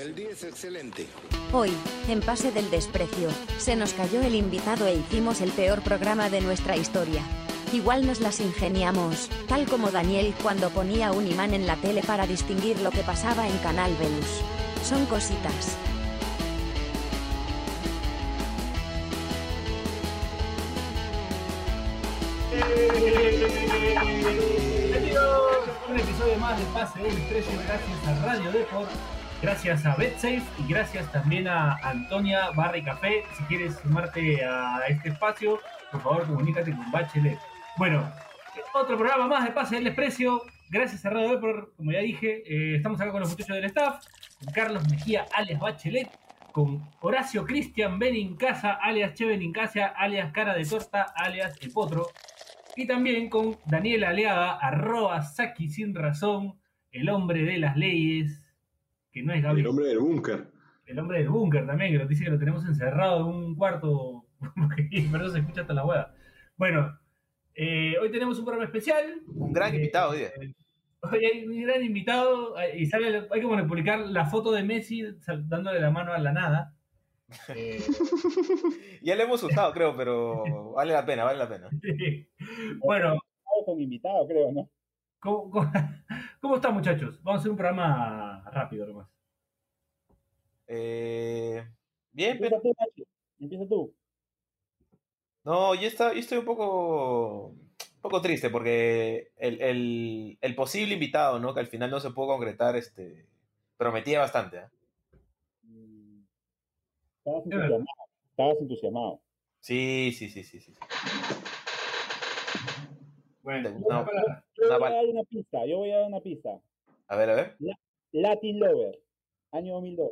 El día es excelente. Hoy, en Pase del Desprecio, se nos cayó el invitado e hicimos el peor programa de nuestra historia. Igual nos las ingeniamos, tal como Daniel cuando ponía un imán en la tele para distinguir lo que pasaba en Canal Venus. Son cositas. Bienvenidos a un episodio más de Pase del Desprecio gracias a Radio Deport, gracias a BetSafe y gracias también a Antonia Barra y Café. Si quieres sumarte a este espacio, por favor comunícate con Bachelet. Bueno, otro programa más de Pase del Desprecio. Gracias a Radio Deport, como ya dije, eh, estamos acá con los muchachos del staff, con Carlos Mejía, alias Bachelet, con Horacio Cristian Benincasa, alias Che Benincasa, alias Cara de Torta, alias El Potro. Y también con Daniel Aleaga, arroba Saki sin razón, el hombre de las leyes, que no es Gabriel. El hombre del búnker. El hombre del búnker también, que nos dice que lo tenemos encerrado en un cuarto, pero se escucha hasta la hueá. Bueno, eh, hoy tenemos un programa especial. Un gran Eh, invitado, oye. Hoy hay un gran invitado eh, y sale, hay que bueno, publicar la foto de Messi dándole la mano a la nada. Eh, Ya le hemos usado, creo, pero vale la pena, vale la pena. bueno, con invitado, creo, ¿no? ¿Cómo, cómo, cómo están muchachos? Vamos a hacer un programa rápido nomás. Eh, bien, pero Empieza tú, Nachi. Empieza tú. no, yo, está, yo estoy un poco, un poco triste porque el, el- el posible invitado, ¿no? Que al final no se pudo concretar, este, prometía bastante. ¿eh? Estabas entusiasmado. Estabas entusiasmado. Sí, sí, sí, sí, sí. Bueno, No, para- Yo Una voy a dar una pista, yo voy a dar una pista. A ver, a ver. Latin Lover, año 2002.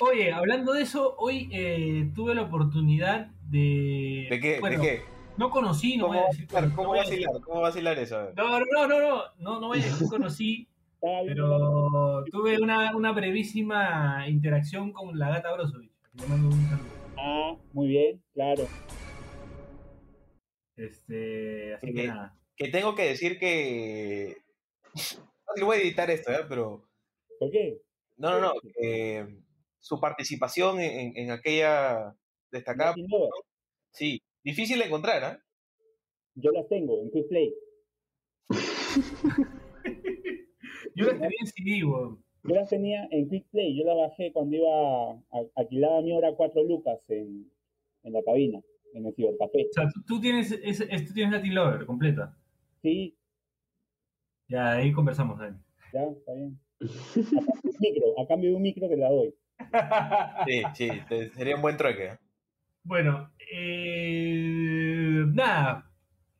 Oye, hablando de eso, hoy eh, tuve la oportunidad de. ¿De qué? bueno, ¿De qué? No conocí, no ¿Cómo, voy a decir. vacilar? no ¿Cómo decir- vacilar? ¿Cómo vacilar eso? No, no, no, no, no, no, no voy a decir conocí, pero tuve una, una brevísima interacción con la gata Brozovic. Le mando un saludo. Ah, muy bien, claro. Este, así que Ok. nada. Que tengo que decir que... No sé si voy a editar esto, ¿eh? Pero... ¿Por qué? No, no, no. eh, su participación en, en- aquella destacada... Sí, difícil de encontrar, ¿ah? Yo las tengo en Quick Play. Yo la tenía en CD, weón. Yo las tenía en Quick Play. Yo las bajé cuando iba a, alquilaba mi hora 4 lucas en, en la cabina, en el cibercafé. O sea, tú, tú tienes, ese- ese- tú tienes Latin Lover completa. Sí, Ya, ahí conversamos, Dani. ya, está bien. A cambio de un micro, a cambio de un micro que la doy. Sí, sí, te- sería un buen trueque. Bueno, eh, nada.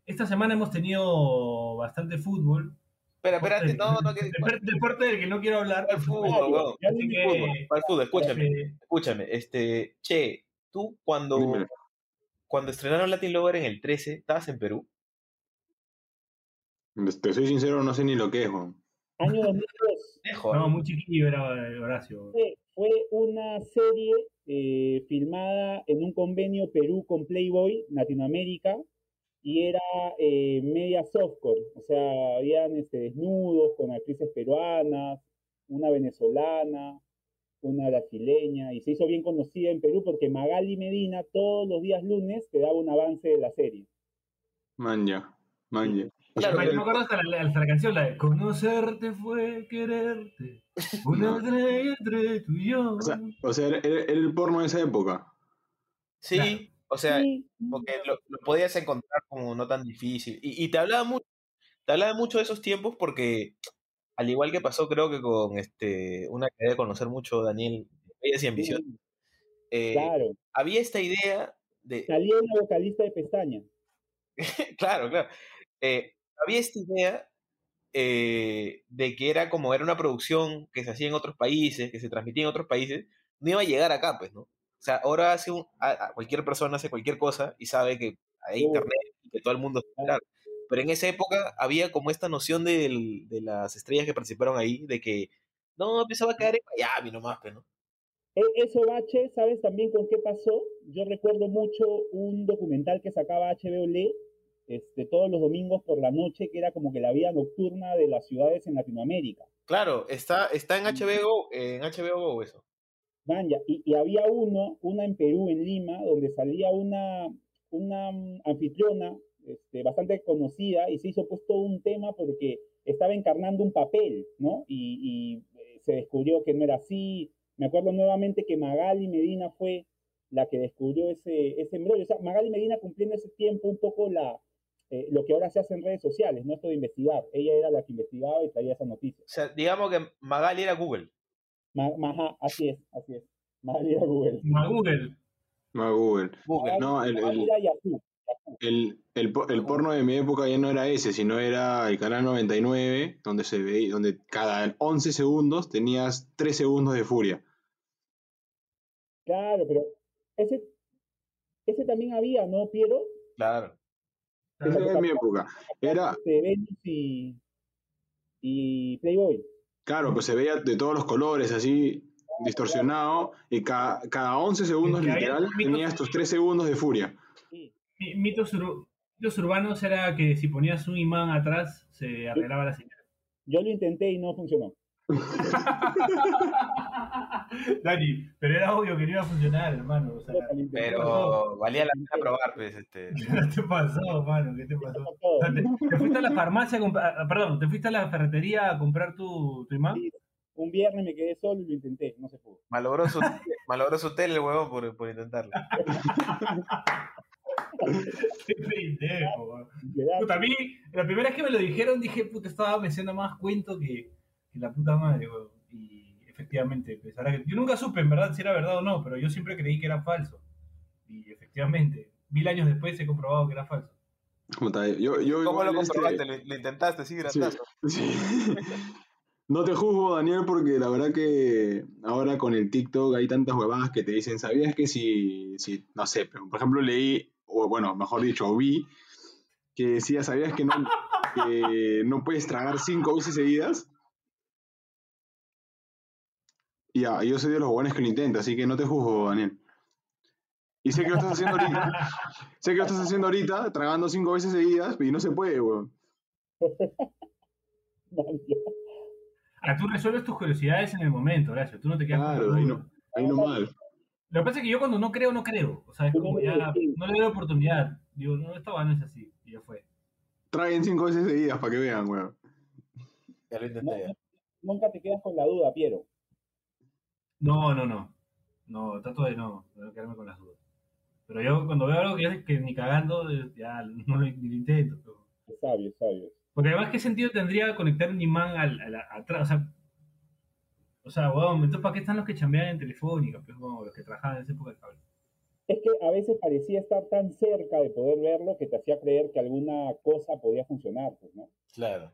Esta semana hemos tenido bastante fútbol. Espera, espérate, no, no, que... Deporte- del que no quiero hablar. Para el fútbol, weón. Para el fútbol, escúchame, Eh, escúchame. Este, che, tú cuando. Cuando estrenaron Latin Lover en el 13, ¿estabas en Perú? Te soy sincero, no sé ni lo que es, Juan. Año 2002. Lejos. no, muy chiquillo era eh, Horacio. Fue, fue una serie eh, filmada en un convenio Perú con Playboy Latinoamérica y era eh, media softcore, o sea, habían este, desnudos con actrices peruanas, una venezolana, una brasileña, y se hizo bien conocida en Perú porque Magali Medina todos los días lunes te daba un avance de la serie. Manja, manja. Claro, me, pero- me acuerdo hasta la, hasta la canción, la de Conocerte fue quererte. Una estrella entre tú y yo. O sea, o sea era, era- era el porno de esa época. Sí, Claro. o sea, Sí, porque lo, lo podías encontrar como no tan difícil. Y, y te hablaba mucho, te hablaba mucho de esos tiempos porque, al igual que pasó creo que con este una que debe conocer mucho Daniel, Bellas y Ambición, eh, claro, había esta idea de, salía una vocalista de pestaña. claro, claro, eh, había esta idea eh, de que era como era una producción que se hacía en otros países, que se transmitía en otros países, no iba a llegar acá, pues, ¿no? O sea, ahora hace un, a- a cualquier persona hace cualquier cosa y sabe que hay internet y que todo el mundo claro. Pero en esa época había como esta noción del- de las estrellas que participaron ahí, de que no, empezaba a caer en Miami nomás, pues, ¿no? E- Eso, Bache, ¿sabes también con qué pasó? Yo recuerdo mucho un documental que sacaba HBO Le este, todos los domingos por la noche, que era como que la vida nocturna de las ciudades en Latinoamérica. Claro, está, está en HBO, en HBO eso. Vaya, y, y había uno, una en Perú, en Lima, donde salía una, una mm, anfitriona este, bastante conocida y se hizo pues todo un tema porque estaba encarnando un papel, ¿no? Y, y, eh, se descubrió que no era así. Me acuerdo nuevamente que Magali Medina fue la que descubrió ese, ese embrollo. O sea, Magali Medina cumplió en ese tiempo un poco la, eh, lo que ahora se hace en redes sociales, no esto de investigar. Ella era la que investigaba y traía esa noticia. O sea, digamos que Magali era Google. Ma, Maja, así es, así es. Magali era Google. Ma Google. Ma Google. No, el, Magali el, era Yahoo. El, el, el porno de mi época ya no era ese, sino era el canal 99, donde se veía, donde cada 11 segundos tenías 3 segundos de furia. Claro, pero ese, ese también había, ¿no, Piero? Claro. Esa era mi época. Era, y, y Playboy. claro, pues se veía de todos los colores, así distorsionado, y ca- cada 11 segundos literal mitos- tenía estos 3 segundos de furia. Mitos, ur- mitos urbanos era que si ponías un imán atrás se arreglaba la señal. Yo lo intenté y no funcionó. Dani, pero era obvio que no iba a funcionar, hermano. O sea. Pero valía la pena probar, pues, este. ¿qué te pasó, mano? ¿Qué te pasó? Te, te fuiste a la farmacia, a comprar- ah, perdón, te fuiste a la ferretería a comprar tu, tu imán. Sí, Un viernes me quedé solo y lo intenté, no se pudo. Malogró su, malogró su tele el huevón por, por intentarlo. Pendejo, a mí, la primera vez que me lo dijeron, dije, puta, estaba me haciendo más cuento que, que la puta madre, weón. Y efectivamente, pues, ahora que- yo nunca supe en verdad si era verdad o no, pero yo siempre creí que era falso. Y efectivamente, mil años después he comprobado que era falso. Puta, Yo, yo ¿Cómo lo este, comprobaste? ¿Lo, lo intentaste? Sí, sí. No te juzgo, Daniel, porque la verdad que ahora con el TikTok hay tantas huevadas que te dicen, ¿sabías que si, si no sé, pero, por ejemplo leí, o bueno, mejor dicho, vi, que decía, ¿sabías que no, que no puedes tragar cinco veces seguidas? Y Ya, yo soy de los buenos que lo intenta, así que no te juzgo, Daniel. Y sé que lo estás haciendo ahorita. sé que lo estás haciendo ahorita, tragando cinco veces seguidas, y no se puede, weón. Ah, tú resuelves tus curiosidades en el momento, Horacio. Tú no te quedas con Claro, la ahí no, ahí no mal. Lo que pasa es que yo cuando no creo, no creo. O sea, es como no ya, no le doy oportunidad. Digo, no, esta vaina es así. Y ya fue. Traguen cinco veces seguidas para que vean, weón. Ya lo No, intenté. ya. no, nunca te quedas con la duda, Piero. No, no, no. No, trato de no, de no quedarme con las dudas. Pero yo cuando veo algo que, ya- que ni cagando, eh, ya no lo, ni lo intento. pero- Es sabio, es sabio. Porque además, ¿qué sentido tendría conectar un imán al, al- atrás? O sea, o sea, weón, entonces ¿para qué están los que chambean en Telefónica? Pues, weón, los que trabajaban en esa época de cable. Es que a veces parecía estar tan cerca de poder verlo que te hacía creer que alguna cosa podía funcionar, pues, ¿no? Claro.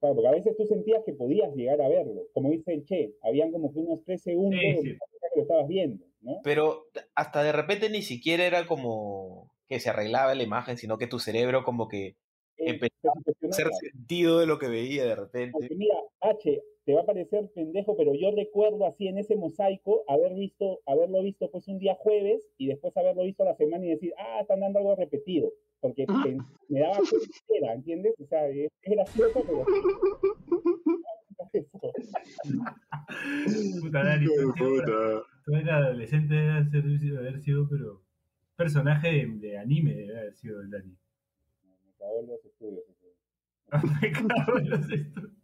Claro, porque a veces tú sentías que podías llegar a verlo. Como dice el Che, habían como que unos tres segundos Sí, sí. que lo estabas viendo, ¿no? Pero hasta de repente ni siquiera era como que se arreglaba la imagen, sino que tu cerebro como que Eh, empezaba te a hacer sentido de lo que veía de repente. Porque mira, H, te va a parecer pendejo, pero yo recuerdo así en ese mosaico haber visto, haberlo visto pues un día jueves y después haberlo visto la semana y decir, ah, están dando algo repetido. Porque pen- me daba cuenta que era, ¿entiendes? O sea, es, es gracioso, pero... Puta, Dani, tú, tú- tú eres adolescente, debe haber sido, haber sido, pero personaje de, de anime debe haber sido el Dani. Me cagó en los estudios. eso. Me cago en los estu-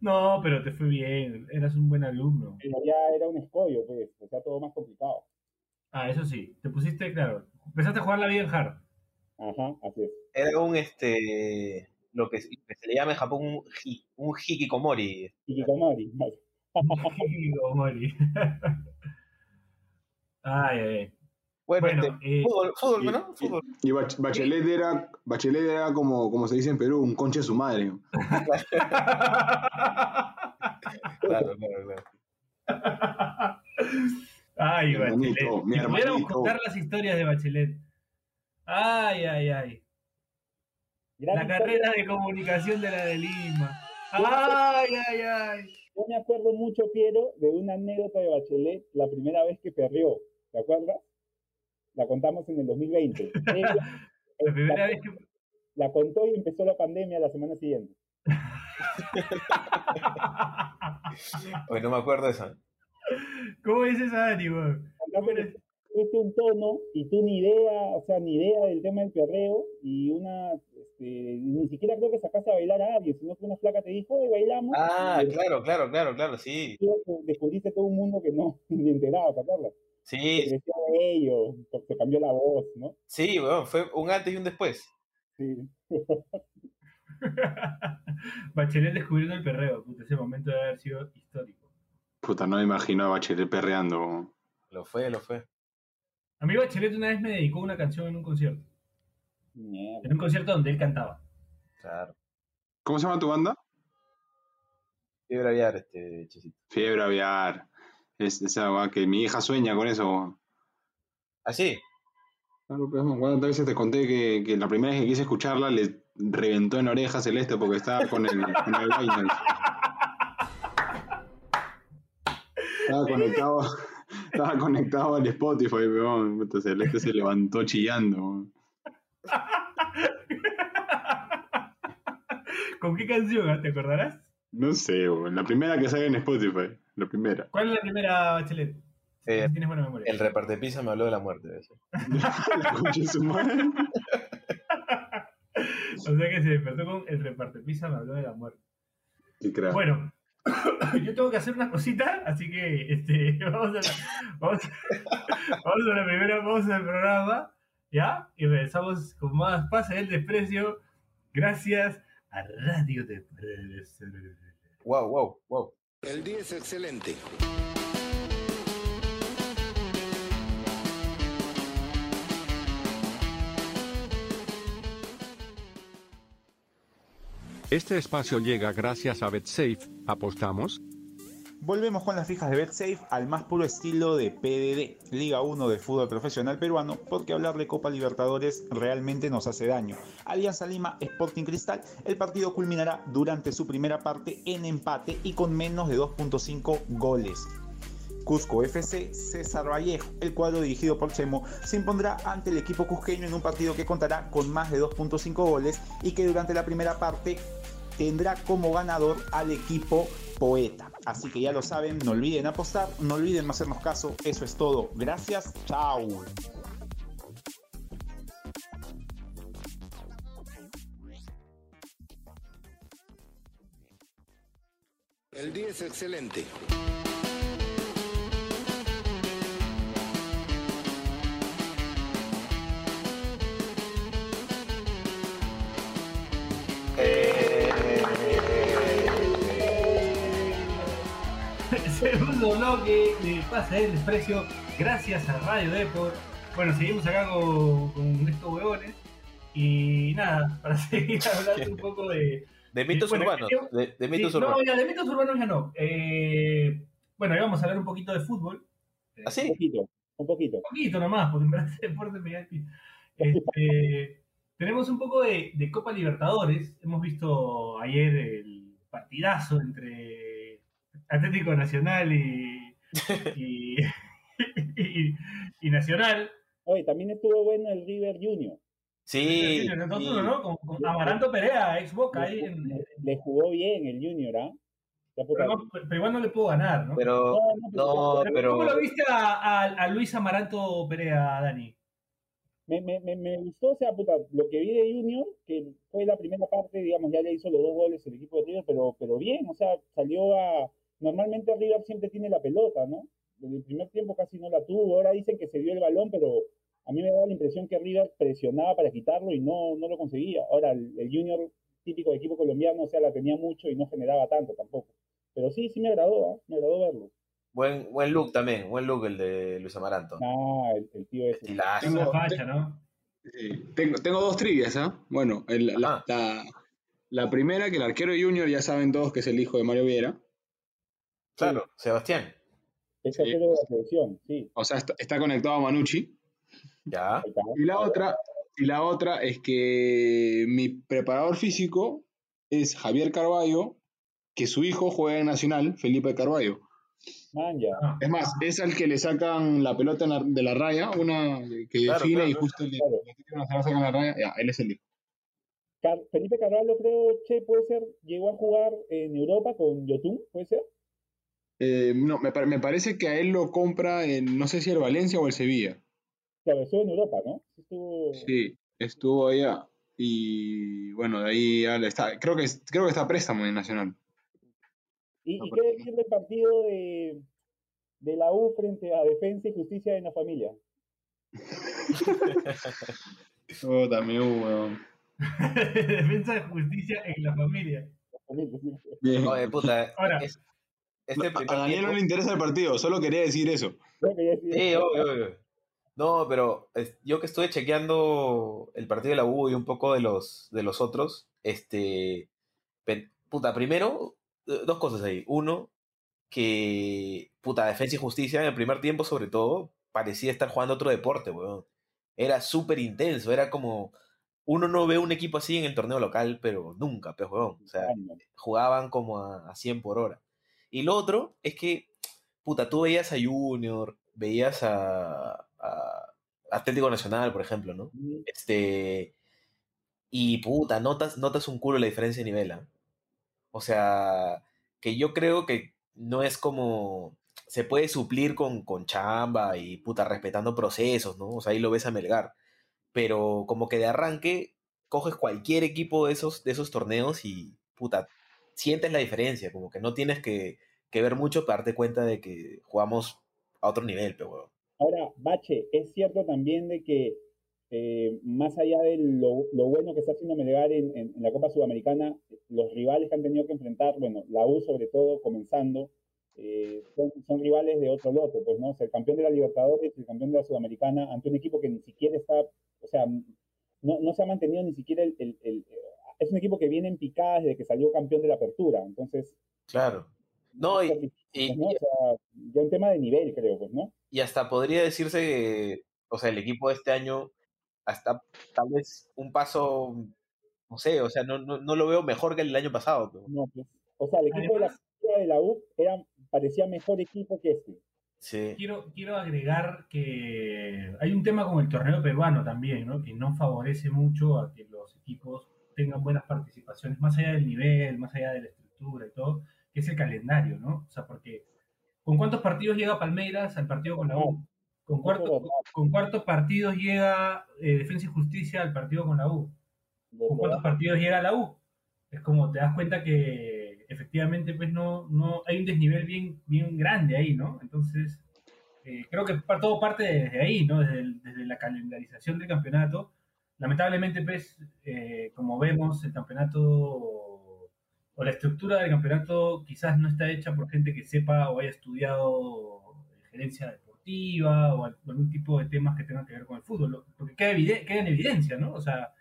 No, pero te fue bien, eras un buen alumno. Pero ya era un escollo, pues, o sea, todo más complicado. Ah, eso sí, te pusiste, claro, empezaste a jugar la vida en hard. Ajá, así es. Era un este lo que, se le llama en Japón un, hi- un hikikomori. Hikikomori. Digo, Mori. Ay, ay, ay. Bueno, Bueno, este, eh, fútbol, fútbol, y- ¿no? Fútbol. Y Bach- Bachelet era, Bachelet era como, como se dice en Perú, un conche de su madre. Claro, claro, claro. Ay, Mi hermanito, Bachelet. mi hermanito. contar las historias de Bachelet. Ay, ay, ay. Gran La carrera de comunicación de la de Lima. Ay, ay, ay. Yo me acuerdo mucho, Piero, de una anécdota de Bachelet la primera vez que perrió. ¿Te acuerdas? La contamos en el 2020. Ella- La primera vez que. la contó y empezó la pandemia la semana siguiente. Oye, no me acuerdo de esa. ¿Cómo es esa, Dani, tuviste un tono y tú ni idea, o sea, ni idea del tema del perreo y una, este, ni siquiera creo que sacaste a bailar a alguien, sino que una flaca te dijo, oye, bailamos. Ah, y claro, claro, claro, claro, sí. descubriste todo un mundo que no ni enteraba, ¿te acuerdas? Se Sí, creció de ello, se cambió la voz, ¿no? sí, weón, fue un antes y un después. Sí. Bachelet descubriendo el perreo. Puta, ese momento debe haber sido histórico. Puta, no me imagino a Bachelet perreando. Lo fue, lo fue. A mí Bachelet una vez me dedicó una canción en un concierto. Mierda. En un concierto donde él cantaba. Claro. ¿Cómo se llama tu banda? Quiero aviar este chesito. Fiebre aviar. Es esa weá que mi hija sueña con eso. ¿Ah, sí? Claro, pues, ¿cuántas veces te conté que, que la primera vez que quise escucharla le reventó en oreja celeste porque estaba con el, con el. Estaba conectado, estaba conectado al Spotify, weón. Puta, Celeste se levantó chillando. weón. ¿Con qué canción? ¿Te acordarás? No sé, weón. la primera que sale en Spotify. La primera. ¿Cuál es la primera, Bachelet? Eh, Si tienes buena memoria. El reparte pizza me habló de la muerte. de eso. O sea que se despertó con el reparte pizza, me habló de la muerte. Bueno, yo tengo que hacer una cosita, así que este, vamos, a la, vamos, vamos a la primera pausa del programa, ¿ya? Y regresamos con más Pase del Desprecio, gracias a Radio Desprecio. Wow, wow, wow. El día es excelente. Este espacio llega gracias a BetSafe. ¿Apostamos? Volvemos con las fijas de BetSafe al más puro estilo de PDD, Liga 1 del fútbol profesional peruano, porque hablar de Copa Libertadores realmente nos hace daño. Alianza Lima Sporting Cristal, el partido culminará durante su primera parte en empate y con menos de 2.5 goles. Cusco FC César Vallejo, el cuadro dirigido por Chemo, se impondrá ante el equipo cusqueño en un partido que contará con más de 2.5 goles y que durante la primera parte tendrá como ganador al equipo Poeta. Así que ya lo saben, no olviden apostar, no olviden hacernos caso, eso es todo. Gracias, chao. El día es excelente. Segundo bloque de Pase del Desprecio, gracias a Radio Deport. Bueno, seguimos acá con, con estos huevones. Y nada, para seguir hablando un poco de, De mitos Bueno, urbanos. De, de mitos Sí, urbanos. No, ya de mitos urbanos ya no. Eh, bueno, ahí vamos a hablar un poquito de fútbol. ¿Ah, Un poquito, un poquito. Un poquito nomás, porque en verdad deporte me el. Este, tenemos un poco de, de Copa Libertadores. Hemos visto ayer el partidazo entre Atlético Nacional y, y, y- y Nacional. Oye, también estuvo bueno el River Junior. Sí. El 2-1, ¿no? Con, con Amaranto Perea, ex Boca ahí. en- Le, le jugó bien el Junior, ¿ah? Pero, no- pero igual no le puedo ganar, ¿no? Pero, no, no, Pero pero. ¿Cómo lo viste a, a- a Luis Amaranto Perea, Dani? Me, me, me, me gustó, o sea, puta, lo que vi de Junior, que fue la primera parte, digamos, ya le hizo los dos goles el equipo de River, pero, pero bien, o sea, salió a... Normalmente River siempre tiene la pelota, ¿no? Desde el primer tiempo casi no la tuvo, ahora dicen que se dio el balón, pero a mí me da la impresión que River presionaba para quitarlo y no, no lo conseguía. Ahora, el, el Junior típico de equipo colombiano, o sea, la tenía mucho y no generaba tanto tampoco. Pero sí, sí me agradó, ¿ah? Me agradó verlo. Buen, buen look también. Buen look el de Luis Amaranto. Ah, el, el tío ese. Estilazo. Tengo Tengo- facha, ¿no? Sí, Tengo, tengo dos trivias, ¿ah? Bueno, el- la, la- la primera, que el arquero de Junior ya saben todos que es el hijo de Mario Viera. Claro, Sebastián. Es Sí. arquero de la selección, sí. O sea, está, está conectado a Manucci. Ya. Y la otra, y la otra es que mi preparador físico es Javier Carballo, que su hijo juega en Nacional, Felipe Carballo. Man, ya. Ah, Es más, es al que le sacan la pelota la- de la raya, una que Claro, define claro, y justo le, claro. le la sacan la raya. Ya, él es el hijo. Car- Felipe Carvalho, creo, che, puede ser, llegó a jugar en Europa con Yotun, puede ser. Eh, no, me, me parece que a él lo compra en, no sé si el Valencia o el Sevilla. Claro, estuvo en Europa, ¿no? Sí Estuvo... Sí, estuvo allá. Y bueno, de ahí ya le está. Creo que, creo que está a préstamo en Nacional. ¿Y, No, y pero- qué decir del partido de, de la U frente a Defensa y Justicia en la Familia? Oh, también, weón. Defensa de justicia en la familia. Bien. Oye, puta. Ahora. es- este A Daniel tiempo- no le interesa el partido, solo quería decir eso. Sí- obvio, obvio. No, pero es- yo que estuve chequeando el partido de la U y un poco de los, de los otros, este, puta, primero, eh, dos cosas ahí. Uno, que, puta, Defensa y Justicia en el primer tiempo, sobre todo, parecía estar jugando otro deporte, weón. Era súper intenso, era como, uno no ve un equipo así en el torneo local, pero nunca, pues, weón. O sea, jugaban como a, a 100 por hora. Y lo otro es que, puta, tú veías a Junior, veías a, a Atlético Nacional, por ejemplo, ¿no? Este, y puta, notas, notas un culo la diferencia de nivel, ¿ah? O sea, que yo creo que no es como, se puede suplir con, con chamba y puta, respetando procesos, ¿no? O sea, ahí lo ves a Melgar. Pero como que de arranque, coges cualquier equipo de esos, de esos torneos y, puta, sientes la diferencia, como que no tienes que, que ver mucho para darte cuenta de que jugamos a otro nivel, pero. Ahora, Bache, es cierto también de que eh, más allá de lo, lo bueno que está haciendo Melgar en, en- la Copa Sudamericana, los rivales que han tenido que enfrentar, bueno, la U sobre todo comenzando, eh, son, rivales de otro lote, pues, ¿no? O el campeón de la Libertadores el campeón de la Sudamericana ante un equipo que ni siquiera está, o sea, no, no se ha mantenido ni siquiera el- es un equipo que viene en picada desde que salió campeón de la apertura, entonces, Claro. No, y, y- ¿no? O sea, ya un tema de nivel, creo, pues, ¿no? y hasta podría decirse que, o sea, el equipo de este año, hasta tal vez un paso, no sé, o sea, no, no, no lo veo mejor que el del año pasado. pero- No, pues, o sea, el equipo de la, de la U era, parecía mejor equipo que este. Sí. Quiero, quiero agregar que hay un tema con el torneo peruano también, ¿no? Que no favorece mucho a que los equipos tengan buenas participaciones, más allá del nivel, más allá de la estructura y todo, que es el calendario, ¿no? O sea, porque ¿con cuántos partidos llega Palmeiras al partido con la U? ¿Con, cuarto- con cuántos partidos llega eh, Defensa y Justicia al partido con la U? ¿Con cuántos partidos llega la U? Es como te das cuenta que efectivamente pues no, no hay un desnivel bien, bien grande ahí, ¿no? Entonces, eh, creo que todo parte desde ahí, ¿no? Desde, el- desde la calendarización del campeonato. Lamentablemente, pues, eh, como vemos, el campeonato o la estructura del campeonato quizás no está hecha por gente que sepa o haya estudiado gerencia deportiva o al- o algún tipo de temas que tengan que ver con el fútbol, porque queda, evide- queda en evidencia, ¿no? O sea,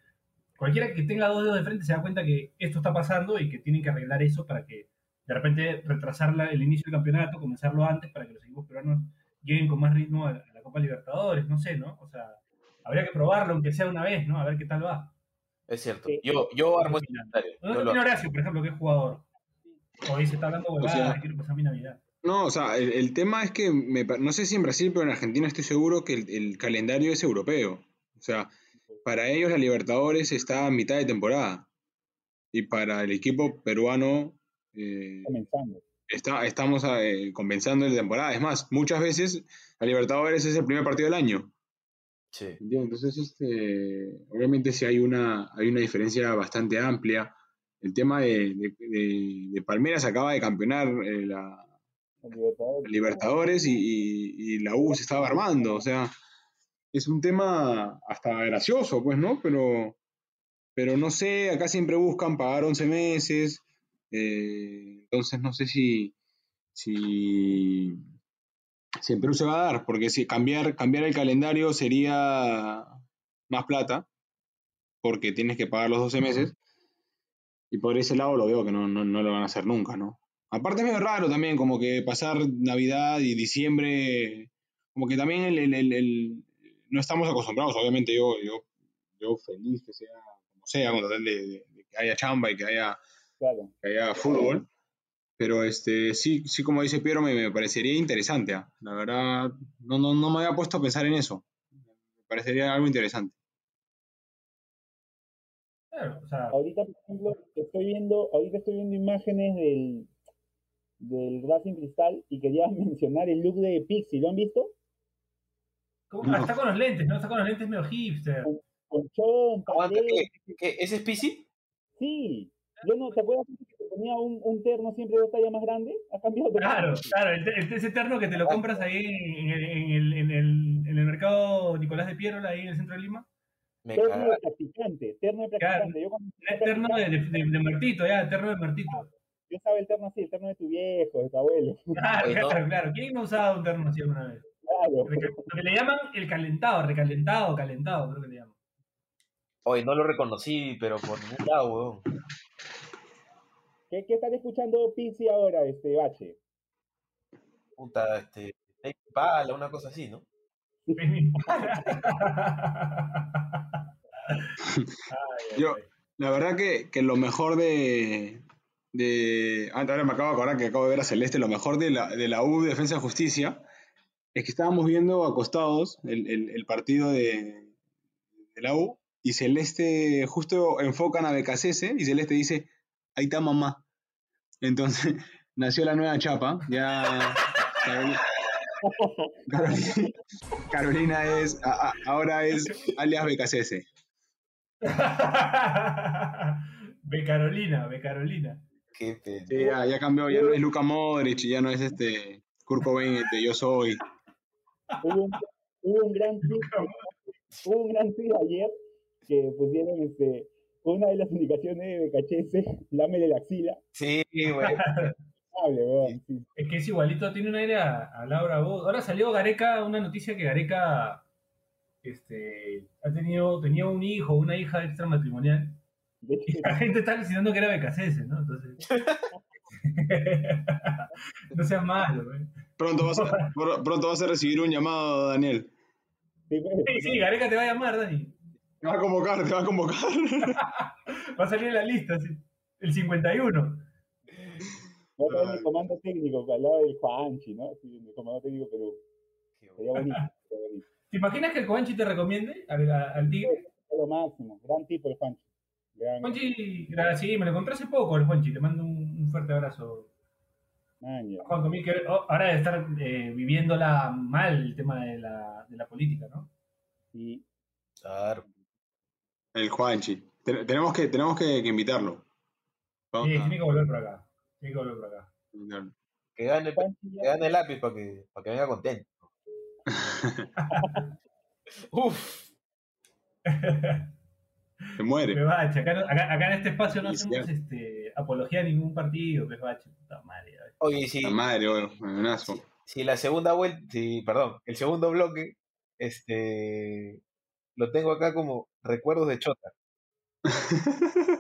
cualquiera que tenga dos dedos de frente se da cuenta que esto está pasando y que tienen que arreglar eso para que de repente retrasar el inicio del campeonato, comenzarlo antes para que los equipos peruanos lleguen con más ritmo a la Copa Libertadores, no sé, ¿no? O sea, habría que probarlo aunque sea una vez, ¿no? A ver qué tal va. Es cierto. Yo, yo armo ese comentario. ¿No Yo lo tiene. Horacio, por ejemplo, que es jugador? Hoy se está hablando huevadas, sea- quiero pasar mi Navidad. No, o sea, el, el tema es que, me no sé si en Brasil, pero en Argentina estoy seguro que el, el calendario es europeo. O sea, para ellos la Libertadores está a mitad de temporada. Y para el equipo peruano eh, Comenzando. está, estamos eh, comenzando la temporada. Es más, muchas veces la Libertadores es el primer partido del año. Sí. Entonces, este, obviamente sí hay una, hay una diferencia bastante amplia. El tema de, de- de- de Palmeiras acaba de campeonar eh, la, Libertadores. Libertadores y, y- y la U se estaba armando. O sea, es un tema hasta gracioso, pues, ¿no? Pero, pero no sé, acá siempre buscan pagar 11 meses. eh, entonces no sé si, si, si en Perú se va a dar, porque si cambiar, cambiar el calendario sería más plata, porque tienes que pagar los 12 meses. Y por ese lado lo veo que no, no, no lo van a hacer nunca, ¿no? Aparte es medio raro también, como que pasar Navidad y diciembre, como que también el, el- el- el- no estamos acostumbrados, obviamente yo, yo, yo feliz que sea como sea, con tal de, de- de que haya chamba y que haya, Claro. que haya fútbol, pero este, sí, sí como dice Piero, me, me parecería interesante, ¿ah? la verdad, no, no, no me había puesto a pensar en eso, me parecería algo interesante. Claro, o sea, Ahorita, por ejemplo, estoy viendo, ahorita estoy viendo imágenes del, del Racing Cristal y quería mencionar el look de Pixie, ¿lo han visto? ¿cómo- ah, está con los lentes, ¿no? Está con los lentes medio hipster. Con chompa, Aguanta, lentes, ¿qué, qué, ¿Ese es PC? sí. Yo no, ¿te acuerdas que ponía un, un terno siempre dos tallas más grande? Ha cambiado Claro, claro, el, el- ese terno que te lo compras ahí en el, en el, en el, en el mercado Nicolás de Piérola, ahí en el centro de Lima. Me Terno caga. de practicante, terno de practicante. Yo, cuando Es terno de, de, de- de Martito, ya, terno de Martito. yo usaba el terno así, el terno de tu viejo, de tu abuelo. Claro, Oye, no. claro, claro. ¿Quién no ha usado un terno así alguna vez? Claro. Lo que, le llaman el calentado, recalentado, calentado, creo que le llaman. Oye, no lo reconocí, pero por ningún lado, weón. ¿Qué, qué están escuchando Pixie ahora, este bache? Puta, este. Impala, una cosa así, ¿no? Yo- ay. La verdad que, que lo mejor de, de. ah, Ahora me acabo de acordar que acabo de ver a Celeste. Lo mejor de la, de la U Defensa y Justicia es que estábamos viendo acostados el, el- el partido de, de la U y Celeste justo enfocan a Becasese y Celeste dice: Ahí está mamá. Entonces nació la nueva chapa. Ya. Carolina, Carolina, Carolina es. a- a- ahora es alias Becasese. Ve Carolina, ve Carolina. Qué pe- Sí, ya, ya cambió, ya no es Luka Modric, ya no es este Kurt Cobain de Yo Soy. Hubo un, hubo un gran tweet, hubo un gran tweet ayer que pusieron este, una de las indicaciones de BKHS, lámele la axila. Sí, güey. Es que es igualito, tiene un aire a, a Laura Voz. Ahora salió Gareca, una noticia que Gareca este, ha tenido, tenía un hijo, una hija extramatrimonial. Y la gente está alucinando que era Becasese, ¿no? Entonces. no seas malo, güey. Pronto vas, a, pr- pronto vas a recibir un llamado, Daniel. sí, pues, Sí, sí, Gareca te va a llamar, Dani. Te va a convocar, te va a convocar. Va a salir en la lista, sí. El 51. Va a mi comando técnico al lado del Juanchi, ¿no? Sí, mi comando técnico Perú. Sería bonito, sería bonito. ¿Te imaginas que el Comanchi te recomiende al, al Tigre? Es lo máximo, gran tipo el Juanchi. Gran, Juanchi, sí, me lo encontré hace poco el Juanchi. Le mando un, un fuerte abrazo. Juan Comín, que oh, ahora debe estar eh, viviéndola mal el tema de la, de la política, ¿no? Sí, Claro. El Juanchi. Te- tenemos que, tenemos que, que invitarlo. Vamos Sí, a tiene que volver por acá. Tiene que volver por acá. Que gane, que gane el lápiz para que, para que venga contento. Uf. Se muere. Acá, no- acá, acá en este espacio no hacemos este, apología a ningún partido, Pebache. Puta madre. a ver. Oye, sí. La madre, bueno, buenazo. si la segunda vuelta, sí, perdón, el segundo bloque, este, lo tengo acá como recuerdos de Chota.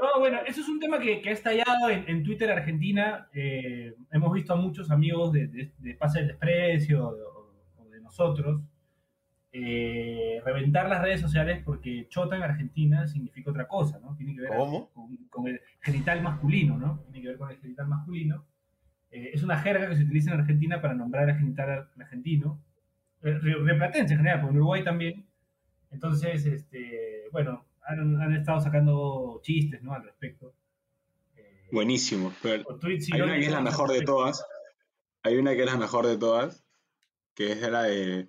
No, bueno, eso es un tema que, que ha estallado en, en Twitter Argentina. Eh, hemos visto a muchos amigos de, de- de Pase del Desprecio o, o de nosotros eh, reventar las redes sociales porque chota en Argentina significa otra cosa, ¿no? Tiene que ver ¿Cómo? Con, con el genital masculino, ¿no? Tiene que ver con el genital masculino. Eh, es una jerga que se utiliza en Argentina para nombrar al genital argentino. Ri- Rioplatense en general, en Uruguay también. Entonces, este, bueno, han, han estado sacando chistes, ¿no? Al respecto. Eh, Buenísimo. Pero hay una que es la mejor de todas. Hay una que es la mejor de todas. Que es la de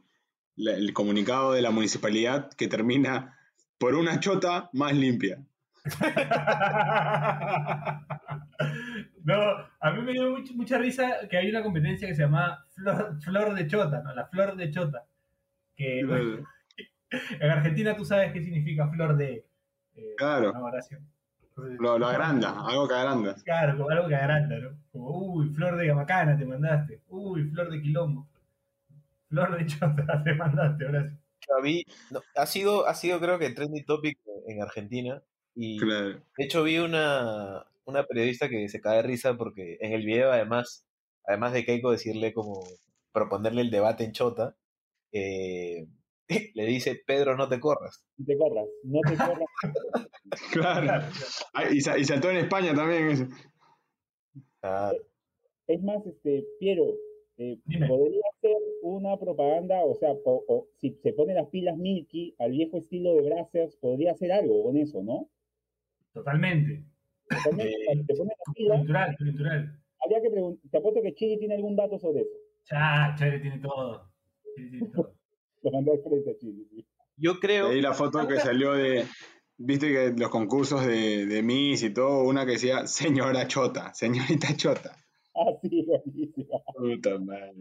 la- el comunicado de la municipalidad que termina por una chota más limpia. no, a mí me dio much- mucha risa que hay una competencia que se llama Flor, Flor de Chota, ¿no? La Flor de Chota. Que bueno, en Argentina tú sabes qué significa flor de. eh, Claro. ¿no? Entonces, Lo, lo agranda, algo que agranda. Claro, como algo que agranda, ¿no? Como, uy, flor de Gamacana te mandaste. Uy, flor de Quilombo. Flor de Chota te mandaste, Horacio. A mí, no, ha sido, ha sido creo que trending topic en Argentina y Claro. de hecho vi una, una periodista que se cae de risa porque en el video además, además de Keiko decirle como proponerle el debate en Chota, eh, le dice Pedro no te corras. No te corras, no te corras. Claro. Ay, y, sa- y saltó en España también eso. Ah, Es más, este, Piero, eh, podría ser una propaganda, o sea, o- o si se pone las pilas Milky al viejo estilo de Brazzers, podría hacer algo con eso, ¿no? Totalmente. Totalmente, cuando te Cultural, cultural. habría que preguntar, te apuesto que Chile tiene algún dato sobre eso. Ya, Chile tiene todo. Chile tiene todo. Lo mandé al frente a Chile, sí. Yo creo. Ahí la foto que salió de. Viste que los concursos de, de Miss y todo, una que decía señora Chota, señorita Chota. Ah, sí, buenísima. Puta madre.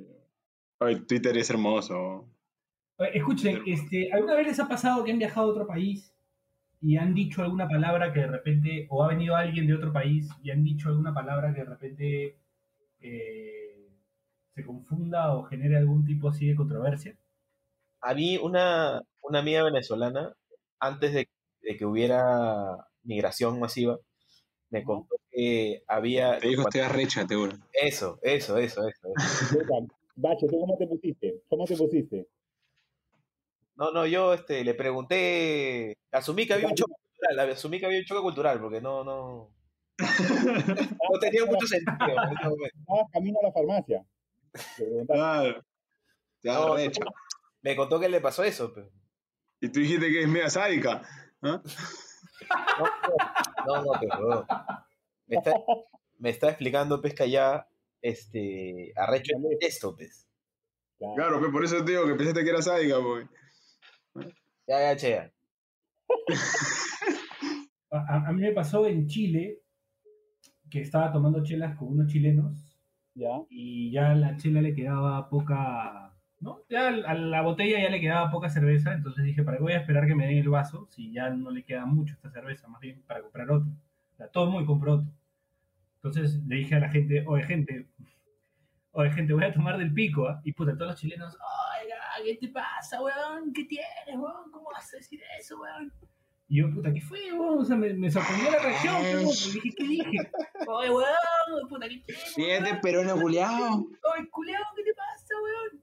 Oye, Twitter es hermoso. Escuchen, este, ¿alguna vez les ha pasado que han viajado a otro país y han dicho alguna palabra que de repente, o ha venido alguien de otro país y han dicho alguna palabra que de repente eh, se confunda o genere algún tipo así de controversia? A mí, una, una amiga venezolana, antes de, de que hubiera migración masiva, me contó que había. Te dijo estoy arrecha, te. Eso, eso, eso, eso. eso. Bache, ¿tú cómo te pusiste? ¿Cómo te pusiste? No, no, yo este, le pregunté. Asumí que había un choque cultural, asumí que había un choque cultural, porque no, no. No tenía mucho sentido en ese momento. Estabas camino a la farmacia. Claro. Te No, arrecha. Me contó que le pasó eso. pero- Y tú dijiste que es media sádica. ¿ah? No, no, pero. Me está, me está explicando, pesca ya, este, arrecho en esto, pues. claro. Claro, pues por eso te digo que pensaste que era sádica, porque. Ya, ya, chea. A, a- a mí me pasó en Chile que estaba tomando chelas con unos chilenos ¿Ya? y ya la chela le quedaba poca, ¿no? Ya a la botella ya le quedaba poca cerveza, entonces dije, ¿para qué voy a esperar que me den el vaso si ya no le queda mucho esta cerveza? Más bien para comprar otro. La tomo y compro otro. Entonces le dije a la gente, oye gente, oye gente, voy a tomar del pico, ¿ah? Y puta, todos los chilenos, oiga, ¿qué te pasa, weón? ¿Qué tienes, weón? ¿Cómo vas a decir eso, weón? Y yo, puta, ¿qué fue, weón? O sea, me, me sorprendió la reacción, weón. Dije, ¿qué dije? Oye, weón, puta, ¿qué tienes, weón? peruano culiao. Oye, culeado, ¿qué te pasa, weón?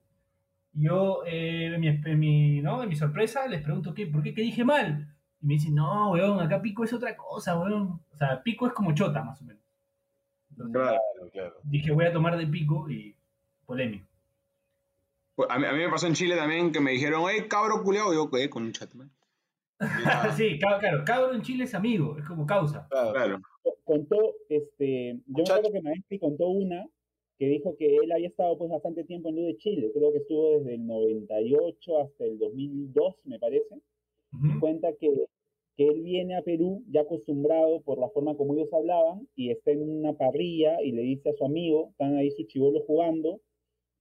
Y yo, eh, mi, mi- ¿no? en mi sorpresa, les pregunto, ¿qué? ¿por qué? ¿Qué dije mal? Y me dicen, no, weón, acá pico es otra cosa, weón. O sea, pico es como chota, más o menos. Entonces. Claro, claro. dije, voy a tomar de pico y polémico. Pues, A mí, a mí me pasó en Chile también que me dijeron, hey, cabro culiao. Y yo, ¿qué? Con un chat, man. sí, claro, claro, cabro en Chile es amigo, es como causa. Claro. Claro. Contó, este, yo me Muchacho. acuerdo que Maestri contó una que dijo que él había estado pues bastante tiempo en Luz de Chile, creo que estuvo desde el 98 hasta el 2002, me parece. Cuenta que, que él viene a Perú ya acostumbrado por la forma como ellos hablaban y está en una parrilla y le dice a su amigo, están ahí sus chivolos jugando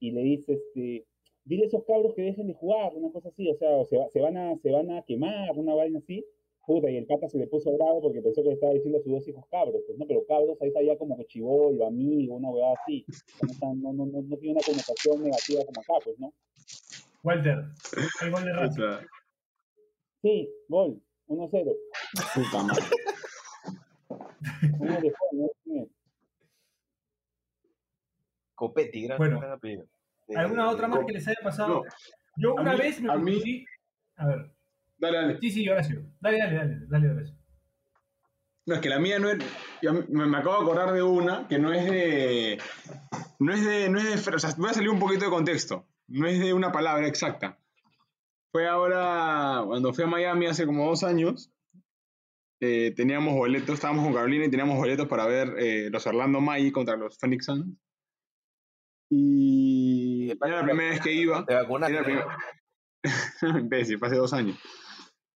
y le dice, este, dile a esos cabros que dejen de jugar, una cosa así, o sea, o se, va- se, van a, se van a quemar, una vaina así. Puta, y el pata se le puso bravo porque pensó que le estaba diciendo a sus dos hijos cabros, pues, ¿no? Pero cabros ahí está ya como que chivolo, amigo, una huevada así. No, no, no, no, no tiene una connotación negativa como acá, pues, ¿no? Walter, el gol de Racing. Sí, gol, 1-0. puta madre. Uno de Juan, ¿no? Copetti, gran, Bueno. gran apellido. ¿Alguna otra más que les haya pasado? No. Yo A una mí- vez me a mí-. A ver, Dale, dale. sí, sí, Horacio. Dale, dale, dale, dale, Horacio. No, es que la mía no es. me, acabo de acordar de una que no es de. No es de. No es de o sea, voy a salir un poquito de contexto. No es de una palabra exacta. Fue ahora. Cuando fui a Miami hace como dos años. eh, teníamos boletos, estábamos con Carolina y teníamos boletos para ver eh, los Orlando Magic contra los Phoenix Suns. Y. Era la primera vez que iba. Te vacunaste. Era la primera. Imbécil, hace dos años.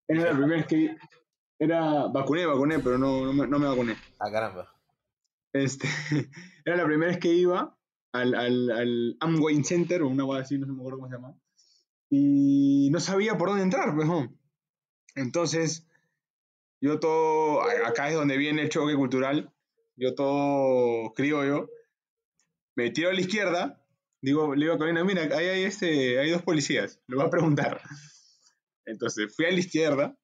Era la primera vez que. Era. Vacuné, vacuné, pero no, no, me, no me vacuné. Ah, caramba. Este, era la primera vez que iba al, al, al Amway Center, o una cosa así, no me acuerdo cómo se llama. Y no sabía por dónde entrar, pues. Entonces, yo todo. Acá es donde viene el choque cultural. Yo todo criollo. Me tiro a la izquierda. Digo, le digo a Corina, mira, ahí hay, este, hay dos policías. Le voy a preguntar. Entonces, fui a la izquierda.